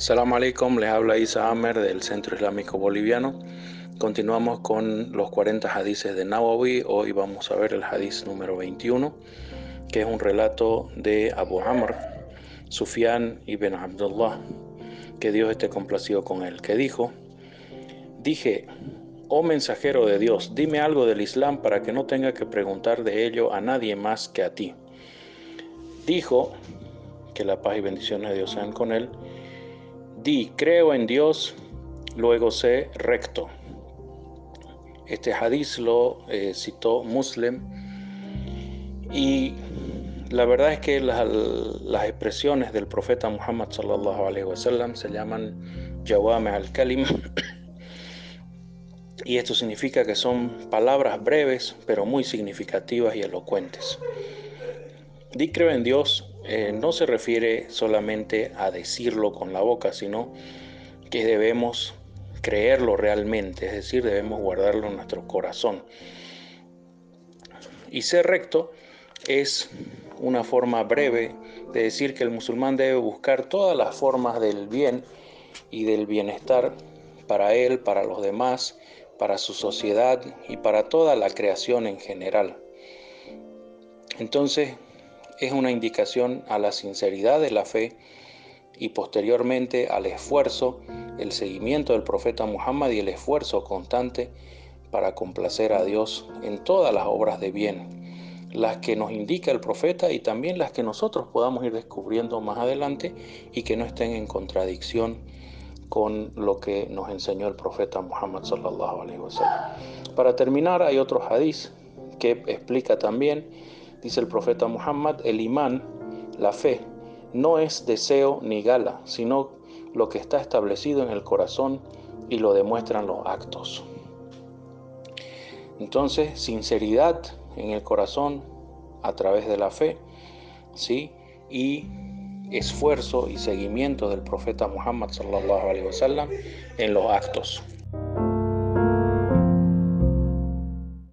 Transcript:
Salam alaikum, les habla Isa Amer del Centro Islámico Boliviano. Continuamos con los 40 hadices de Nawawi. Hoy vamos a ver el hadiz número 21, que es un relato de Abu Amr, Sufyan ibn Abdullah, que Dios esté complacido con él, que dijo, dije, oh mensajero de Dios, dime algo del Islam para que no tenga que preguntar de ello a nadie más que a ti. Dijo, que la paz y bendiciones de Dios sean con él, Di, creo en Dios, luego sé recto. Este hadiz lo eh, citó Muslim y la verdad es que las, expresiones del profeta Muhammad sallallahu alaihi wasallam se llaman jawame al-kalim y esto significa que son palabras breves pero muy significativas y elocuentes. Di creo en Dios eh, no se refiere solamente a decirlo con la boca, sino que debemos creerlo realmente, es decir, debemos guardarlo en nuestro corazón. Y ser recto es una forma breve de decir que el musulmán debe buscar todas las formas del bien y del bienestar para él, para los demás, para su sociedad y para toda la creación en general. Entonces, es una indicación a la sinceridad de la fe y posteriormente al esfuerzo, el seguimiento del profeta Muhammad y el esfuerzo constante para complacer a Dios en todas las obras de bien, las que nos indica el profeta y también las que nosotros podamos ir descubriendo más adelante y que no estén en contradicción con lo que nos enseñó el profeta Muhammad sallallahu. Para terminar, hay otro hadiz que explica también Dice el profeta Muhammad, el imán, la fe, no es deseo ni gala, sino lo que está establecido en el corazón y lo demuestran los actos. Entonces, sinceridad en el corazón a través de la fe, ¿sí? Y esfuerzo y seguimiento del profeta Muhammad en los actos.